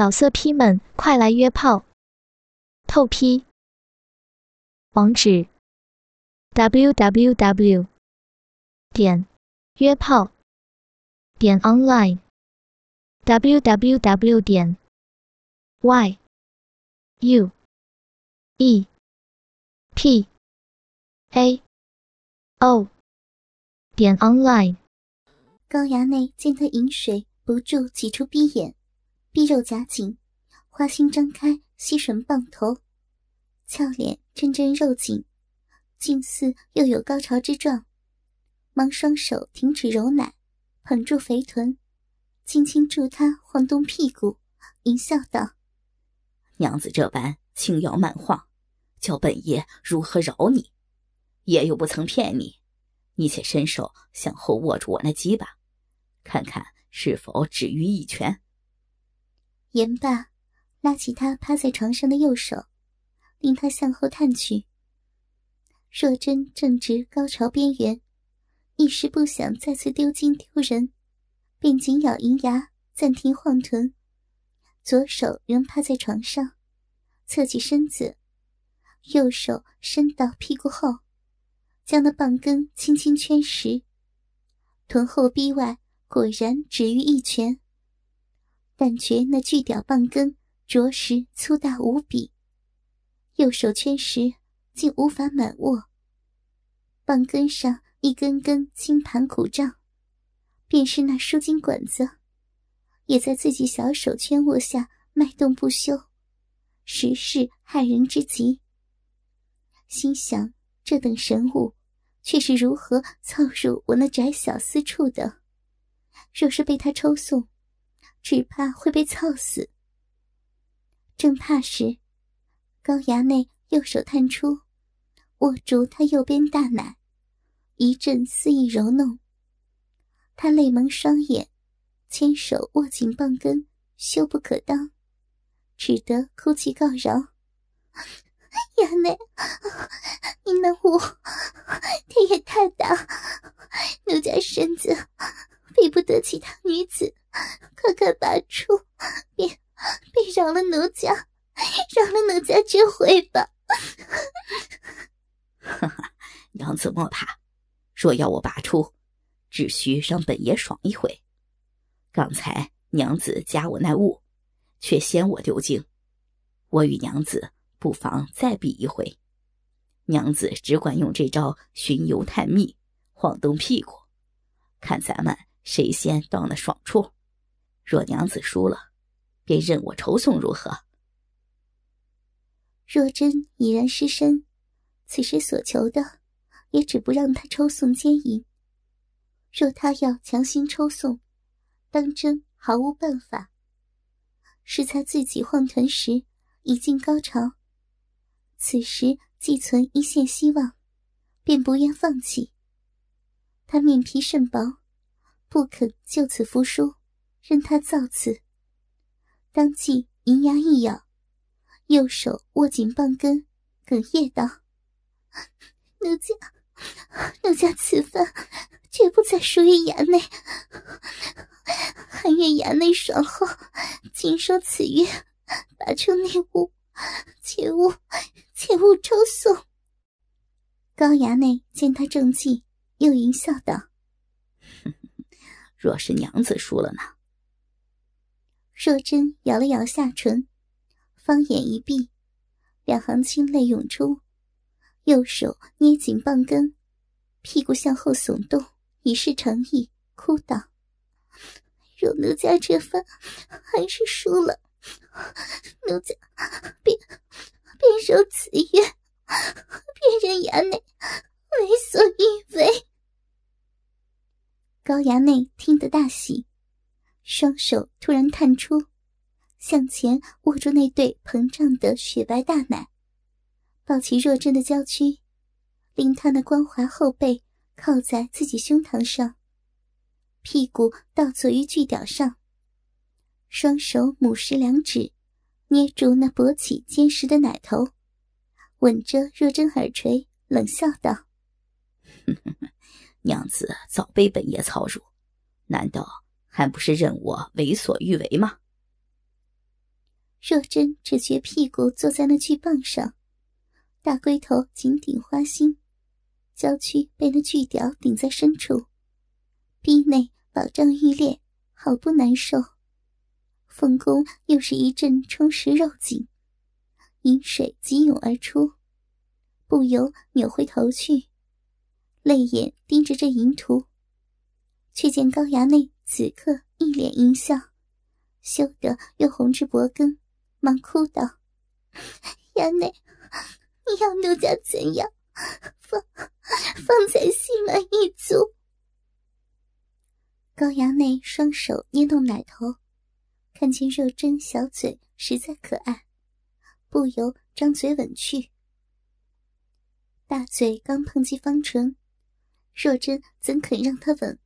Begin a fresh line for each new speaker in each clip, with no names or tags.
老色批们，快来约炮！透批。网址：w w w 点约炮点 online w w w 点 y u e p a o 点 online。
高衙内见他饮水不住挤出逼眼。逼肉夹紧，花心张开，吸吮棒头，俏脸阵阵肉紧，近似又有高潮之状。忙双手停止揉奶，捧住肥臀，轻轻助他晃动屁股，淫笑道：“
娘子这般轻摇慢晃，叫本爷如何饶你？爷又不曾骗你，你且伸手向后握住我那鸡巴，看看是否止于一拳。”
言罢，拉起他趴在床上的右手，令他向后探去。若真正值高潮边缘，一时不想再次丢金丢人，便紧咬银牙，暂停晃臀，左手仍趴在床上，侧起身子，右手伸到屁股后，将那棒根轻轻圈实，臀后逼外果然止于一拳。感觉那巨屌棒根着实粗大无比，右手圈时竟无法满握。棒根上一根根金盘鼓胀，便是那输精管子，也在自己小手圈握下脉动不休，实是骇人之极。心想：这等神物，却是如何凑入我那窄小私处的？若是被他抽送，只怕会被操死。正怕时，高衙内右手探出，握住他右边大奶，一阵肆意揉弄。他泪蒙双眼，牵手握紧棒根，羞不可当，只得哭泣告饶：“ 衙内，你那物 天也太大，奴家身子比不得其他女子。”快快拔出！别别饶了奴家，饶了奴家这回吧！
哈哈，娘子莫怕，若要我拔出，只需让本爷爽一回。刚才娘子夹我那物，却嫌我丢精，我与娘子不妨再比一回。娘子只管用这招寻油探秘，晃动屁股，看咱们谁先到那爽处。若娘子输了，便任我抽送，如何？
若真已然失身，此时所求的，也只不让他抽送奸淫。若他要强行抽送，当真毫无办法。是在自己晃臀时已近高潮，此时既存一线希望，便不愿放弃。他面皮甚薄，不肯就此服输。任他造次，当即银牙一咬，右手握紧棒根，哽咽道：“奴家，奴家此番绝不再输于衙内，还愿衙内爽后尽收此约，拔出内物，切勿切勿抽送。”高衙内见他正气，又淫笑道：“
若是娘子输了呢？”
若真咬了咬下唇，方眼一闭，两行清泪涌出，右手捏紧棒根，屁股向后耸动，以示诚意，哭道：“若奴家这番还是输了，奴家便便受此约，便任衙内为所欲为。”高衙内听得大喜。双手突然探出，向前握住那对膨胀的雪白大奶，抱起若真的娇躯，令他那光滑后背靠在自己胸膛上，屁股倒坐于巨屌上，双手母食两指，捏住那勃起坚实的奶头，吻着若真耳垂，冷笑道：“
娘子早被本爷操辱，难道？”还不是任我为所欲为吗？
若真只觉屁股坐在那巨棒上，大龟头紧顶花心，娇躯被那巨屌顶在深处，逼内饱胀欲裂，好不难受。凤宫又是一阵充实肉紧，饮水急涌而出，不由扭回头去，泪眼盯着这淫徒，却见高衙内此刻一脸淫笑，羞得又红至脖根，忙哭道：“ 衙内，你要奴家怎样？方方才心满意足。”高衙内双手捏动奶头。看见若真小嘴实在可爱，不由张嘴吻去。大嘴刚碰击方唇，若真怎肯让他吻？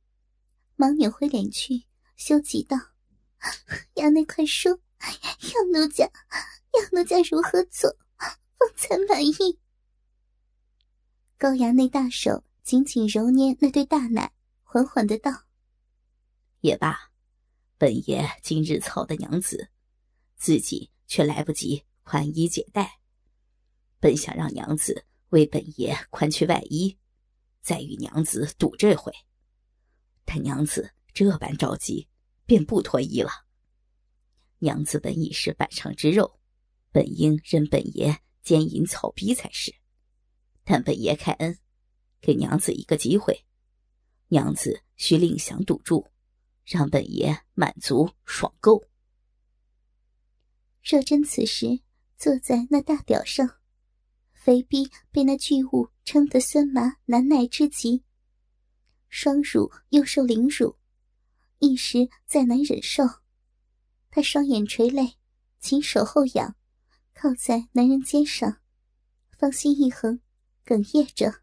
忙扭回脸去，羞急道：“衙内快说，要奴家，要奴家如何做，方才满意？”高衙内大手紧紧揉捏那对大奶，缓缓的道：“
也罢。”本爷今日操的娘子，自己却来不及宽衣解带。本想让娘子为本爷宽去外衣，再与娘子赌这回。但娘子这般着急，便不脱衣了。娘子本已是板上之肉，本应任本爷奸淫草逼才是。但本爷开恩，给娘子一个机会，娘子需另想赌注。让本爷满足爽够。
若真此时坐在那大屌上，肥逼被那巨物撑得酸麻难耐之极，双乳又受凌辱，一时再难忍受。他双眼垂泪，紧手后仰，靠在男人肩上，芳心一横，哽咽着，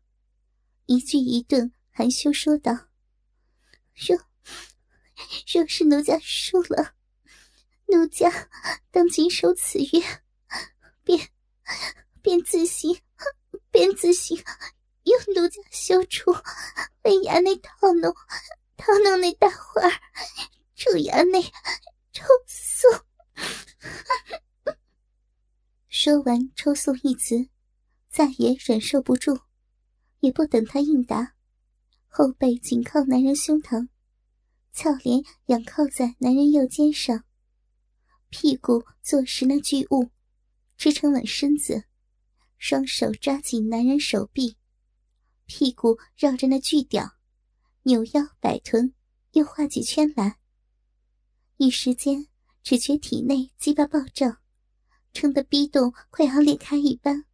一句一顿含羞说道：“若。”若是奴家输了，奴家当谨守此约，便便自行便自行用奴家修出为衙内套弄套弄那大花儿，助衙内抽送。说完“抽送”一词，再也忍受不住，也不等他应答，后背紧靠男人胸膛。俏脸仰靠在男人右肩上，屁股坐实那巨物，支撑稳身子，双手抓紧男人手臂，屁股绕着那巨屌，扭腰摆臀，又画几圈来。一时间，只觉体内鸡巴暴胀，撑得逼洞快要裂开一般，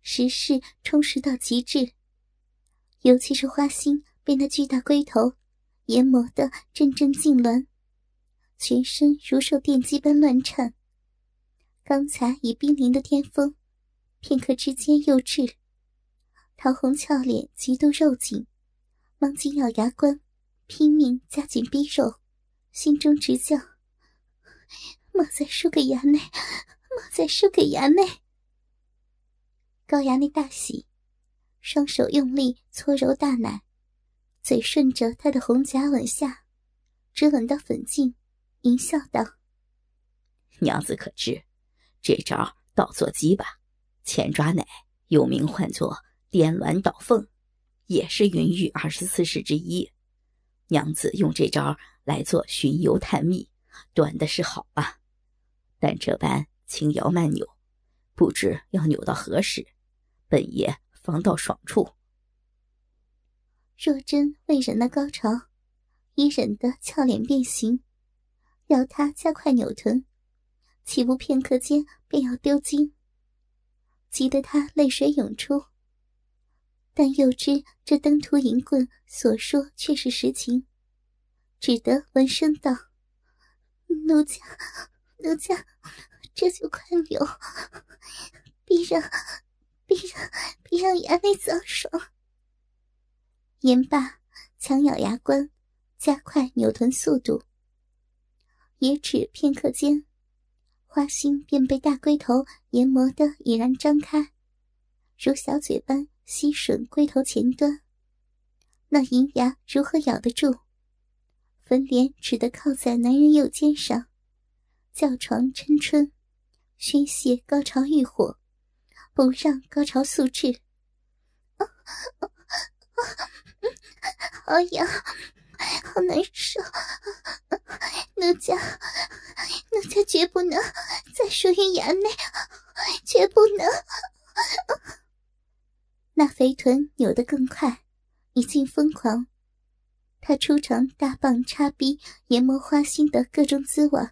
实是充实到极致。尤其是花心被那巨大龟头。研磨的阵阵痉挛，全身如受电击般乱颤。刚才已濒临的巅峰，片刻之间又至。桃红俏脸极度肉紧，忙紧咬牙关，拼命加紧逼肉，心中直叫：“莫再输给衙内，莫再输给衙内！”高衙内大喜，双手用力搓揉大奶。嘴顺着他的红颊吻下，直吻到粉颈，淫笑道：“
娘子可知，这招倒做鸡吧，前抓奶，又名唤作颠鸾倒凤，也是云玉二十四式之一。娘子用这招来做巡游探秘，短的是好吧？但这般轻摇慢扭，不知要扭到何时，本爷方到爽处。”
若真未忍那高潮，已忍得俏脸变形，要他加快扭臀，岂不片刻间便要丢精？急得他泪水涌出，但又知这登徒淫棍所说却是实情，只得闻声道：“奴家，奴家，这就快扭，必让，必让，必让衙内早爽。”言罢，强咬牙关，加快扭臀速度。也只片刻间，花心便被大龟头研磨得已然张开，如小嘴般吸吮龟头前端。那银牙如何咬得住？粉脸只得靠在男人右肩上，叫床嗔春，宣泄高潮欲火，不让高潮速至。好痒，好难受，奴家，奴家绝不能再输于衙内，绝不能。那肥臀扭得更快，已经疯狂。他初尝大棒插逼研磨花心的各种滋味，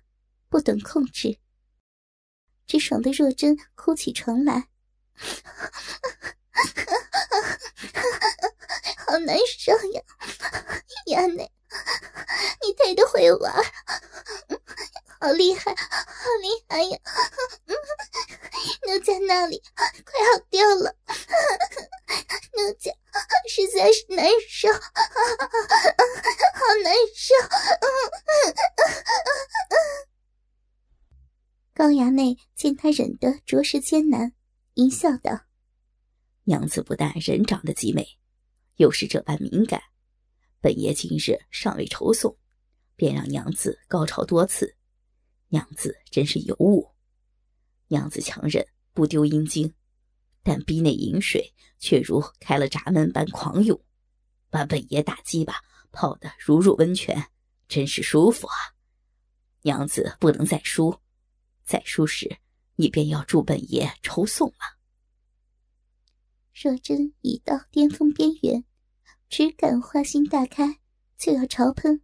不懂控制，只爽得若真哭起床来。好难受呀，衙内，你太的会玩，好厉害，好厉害呀！奴家那里快要掉了，奴家实在是难受，好难受。高衙内见他忍得着实艰难，淫笑道：“
娘子不但人长得极美。”又是这般敏感，本爷今日尚未筹送，便让娘子高潮多次，娘子真是尤物。娘子强忍不丢阴茎，但逼内饮水却如开了闸门般狂涌，把本爷打击吧泡得如入温泉，真是舒服啊！娘子不能再输，再输时你便要助本爷抽送了。
若真已到巅峰边缘。只感花心大开，就要朝喷，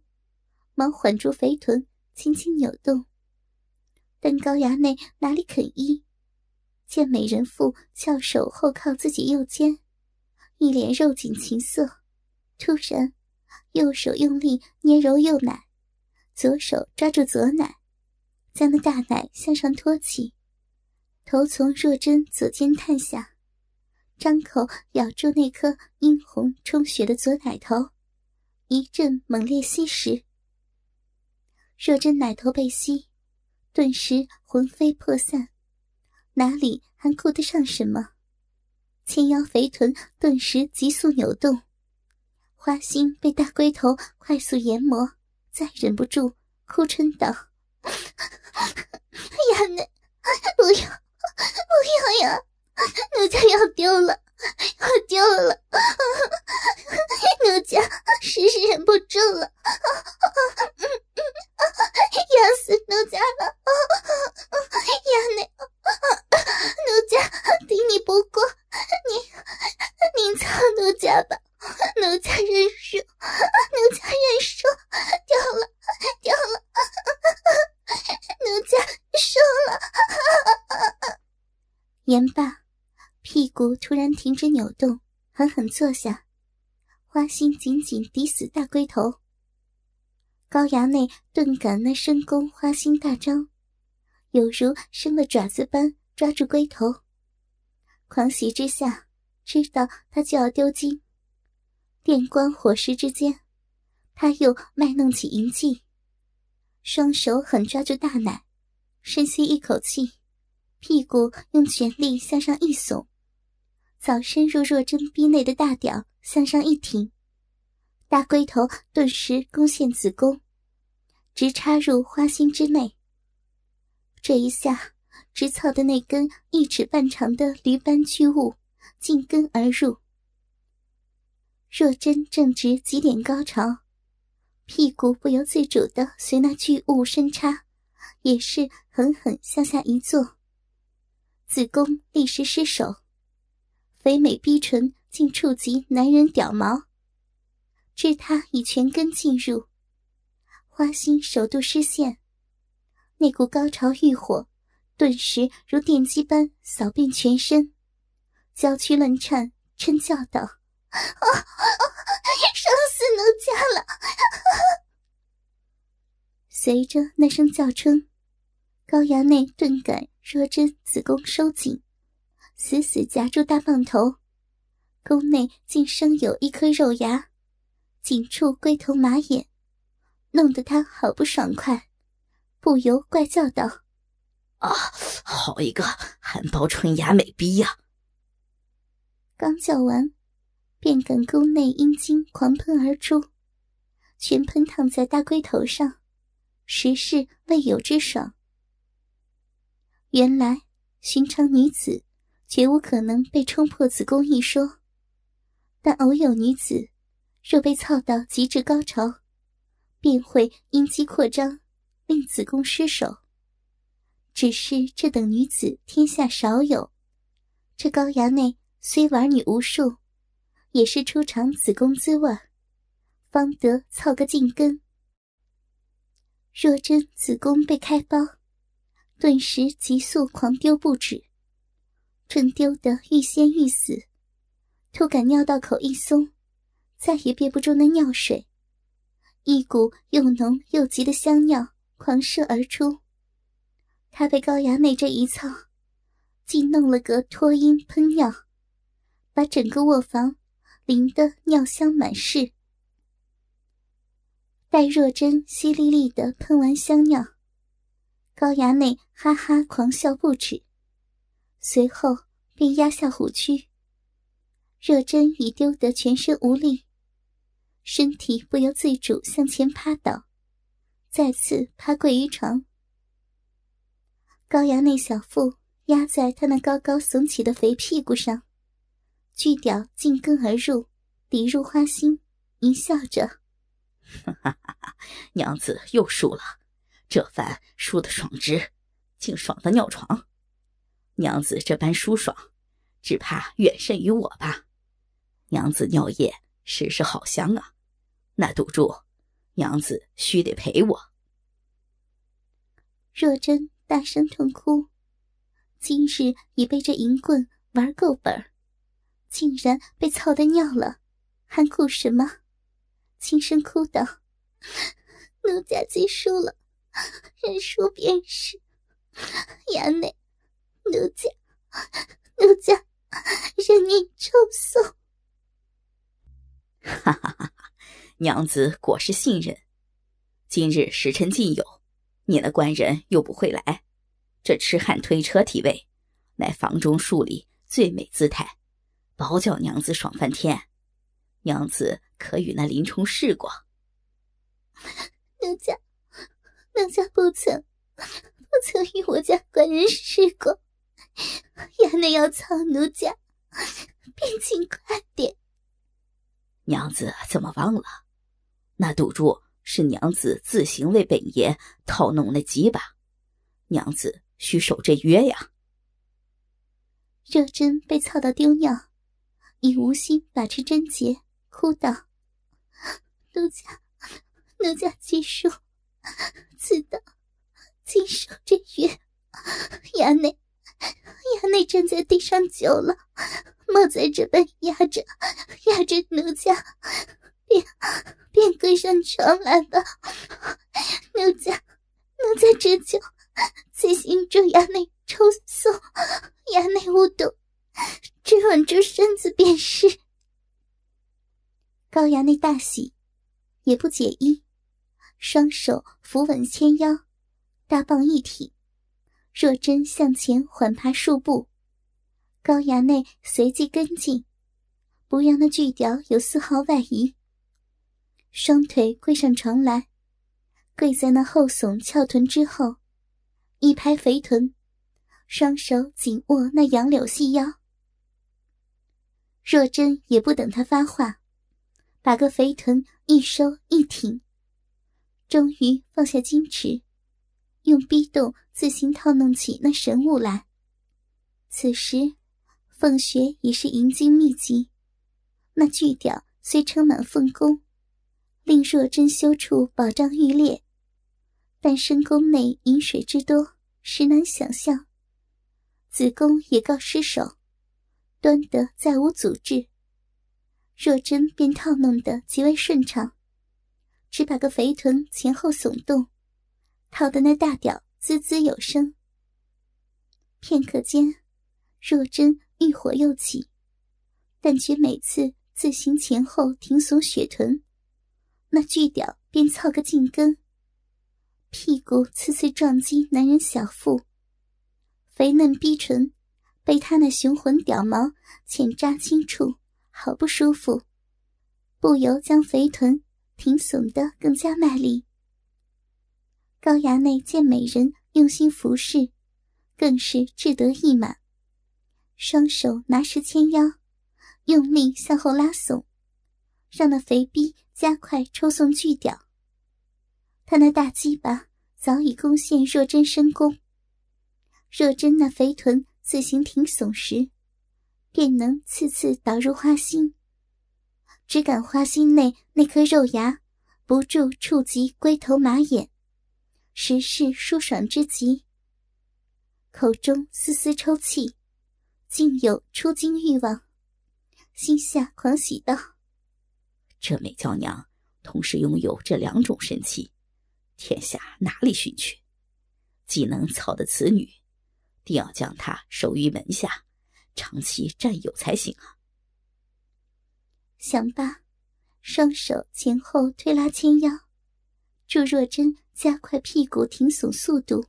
忙缓住肥臀，轻轻扭动。但高衙内哪里肯依？见美人妇翘首后靠自己右肩，一脸肉紧情色，突然右手用力捏揉右奶，左手抓住左奶，将那大奶向上托起，头从若真左肩探下。张口咬住那颗殷红充血的左奶头，一阵猛烈吸食。若真奶头被吸，顿时魂飞魄散，哪里还顾得上什么？纤腰肥臀顿时急速扭动，花心被大龟头快速研磨，再忍不住哭嗔道：“呀，那不要，不要呀！”奴家要丢了，要丢了！奴家实是忍不住了，要死奴家了！衙内，奴家敌你不过，你您操奴家吧，奴家认输，奴家认输，丢了，丢了，奴家输了。言罢。屁股突然停止扭动，狠狠坐下，花心紧紧抵死大龟头。高衙内顿感那深宫花心大张，有如生了爪子般抓住龟头，狂喜之下，知道他就要丢金。电光火石之间，他又卖弄起淫技，双手狠抓住大奶，深吸一口气，屁股用全力向上一耸。早深入若真逼内的大屌向上一挺，大龟头顿时攻陷子宫，直插入花心之内。这一下，直操的那根一尺半长的驴般巨物进根而入。若真正值极点高潮，屁股不由自主的随那巨物深插，也是狠狠向下一坐，子宫立时失守。肥美逼唇竟触及男人屌毛，知他已全根进入，花心首度失陷，那股高潮欲火顿时如电击般扫遍全身，娇躯乱颤，嗔叫道：“啊，伤死奴家了！”随着那声叫声，高衙内顿感若真子宫收紧。死死夹住大棒头，宫内竟生有一颗肉芽，紧触龟头马眼，弄得他好不爽快，不由怪叫道：“
啊，好一个含苞春芽美逼呀！”
刚叫完，便感宫内阴茎狂喷而出，全喷烫在大龟头上，实是未有之爽。原来寻常女子绝无可能被冲破子宫一说，但偶有女子若被操到极致高潮，便会阴肌扩张，令子宫失守。只是这等女子天下少有，这高衙内虽玩女无数，也是出尝子宫滋味，方得操个尽根。若真子宫被开包，顿时急速狂丢不止，正丢得欲仙欲死，突感尿道口一松，再也憋不住那尿水，一股又浓又急的香尿狂射而出。他被高衙内这一操，竟弄了个脱阴喷尿，把整个卧房淋得尿香满室。待若真淅沥沥的喷完香尿，高衙内哈哈狂笑不止，随后便压下虎躯。若真已丢得全身无力，身体不由自主向前趴倒，再次趴跪于床。高衙内小腹压在他那高高耸起的肥屁股上，巨屌进根而入，抵入花心，一笑着：“
哈哈娘子又输了，这番输的爽直，竟爽的尿床。娘子这般舒爽，只怕远甚于我吧？娘子尿液实是好香啊，那赌注，娘子须得赔我。”
若真。大声痛哭，今日已被这淫棍玩够本，竟然被操的尿了，还顾什么？轻声哭道：“奴家既输了，认输便是。衙内，奴家，奴家任你抽送。”
哈哈哈！娘子果是信任，今日时辰尽有。你那官人又不会来，这痴汉推车体位，乃房中树里最美姿态，保叫娘子爽翻天。娘子可与那林冲试过？
奴家，奴家不曾，不曾与我家官人试过。衙内要操奴家，便请快点。
娘子怎么忘了？那赌注。是娘子自行为本爷套弄那几把，娘子需守这约呀。
若真被操到丢尿，已无心把持贞洁，哭道：“奴家，奴家既输，此等尽守这约。衙内，衙内站在地上久了，莫在这般压着，压着奴家。”便便跪上床来吧，奴家，奴家这就自行住衙内抽送，衙内无动，只稳住身子便是。高衙内大喜，也不解衣，双手扶稳纤腰，大棒一挺，若真向前缓爬数步，高衙内随即跟进，不让那巨屌有丝毫外移。双腿跪上床来，跪在那后耸翘臀之后，一拍肥臀，双手紧握那杨柳细腰。若真也不等他发话，把个肥臀一收一挺，终于放下矜持，用逼动自行套弄起那神物来。此时，凤穴已是银精密集，那巨屌虽撑满凤宫。令若真修处宝障欲裂，但深宫内饮水之多，实难想象。子宫也告失守，端得再无阻滞。若真便套弄得极为顺畅，只把个肥臀前后耸动，套得那大屌滋滋有声。片刻间，若真欲火又起，但觉每次自行前后挺耸雪臀。那巨屌便操个尽根，屁股次次撞击男人小腹，肥嫩逼唇被他那雄浑屌毛浅扎清楚，好不舒服，不由将肥臀挺耸得更加卖力。高衙内见美人用心服侍，更是志得意满，双手拿实牵腰，用力向后拉耸，让那肥逼加快抽送巨屌。他那大鸡巴早已攻陷若真深宫，若真那肥臀自行挺耸时，便能次次导入花心，只感花心内那颗肉芽不住触及龟头马眼。实是舒爽之极，口中丝丝抽泣，竟有出惊欲望，心下狂喜道：“
这美娇娘同时拥有这两种神器，天下哪里寻去？既能操的此女，定要将她收于门下，长期占有才行啊！”
想罢，双手前后推拉牵腰，祝若真。加快屁股挺耸速度，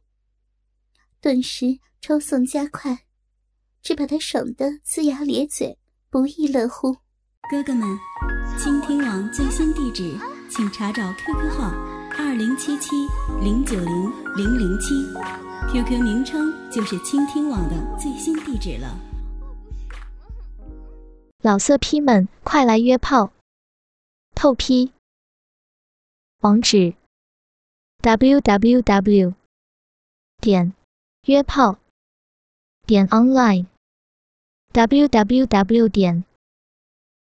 顿时抽送加快，只把她爽得龇牙咧嘴，不亦乐乎。
哥哥们，倾听网最新地址，请查找 QQ 号二零七七零九零零零七，QQ 名称就是倾听网的最新地址了。
老色批们，快来约炮！透批。网址。w w w 点约炮点 online w w w 点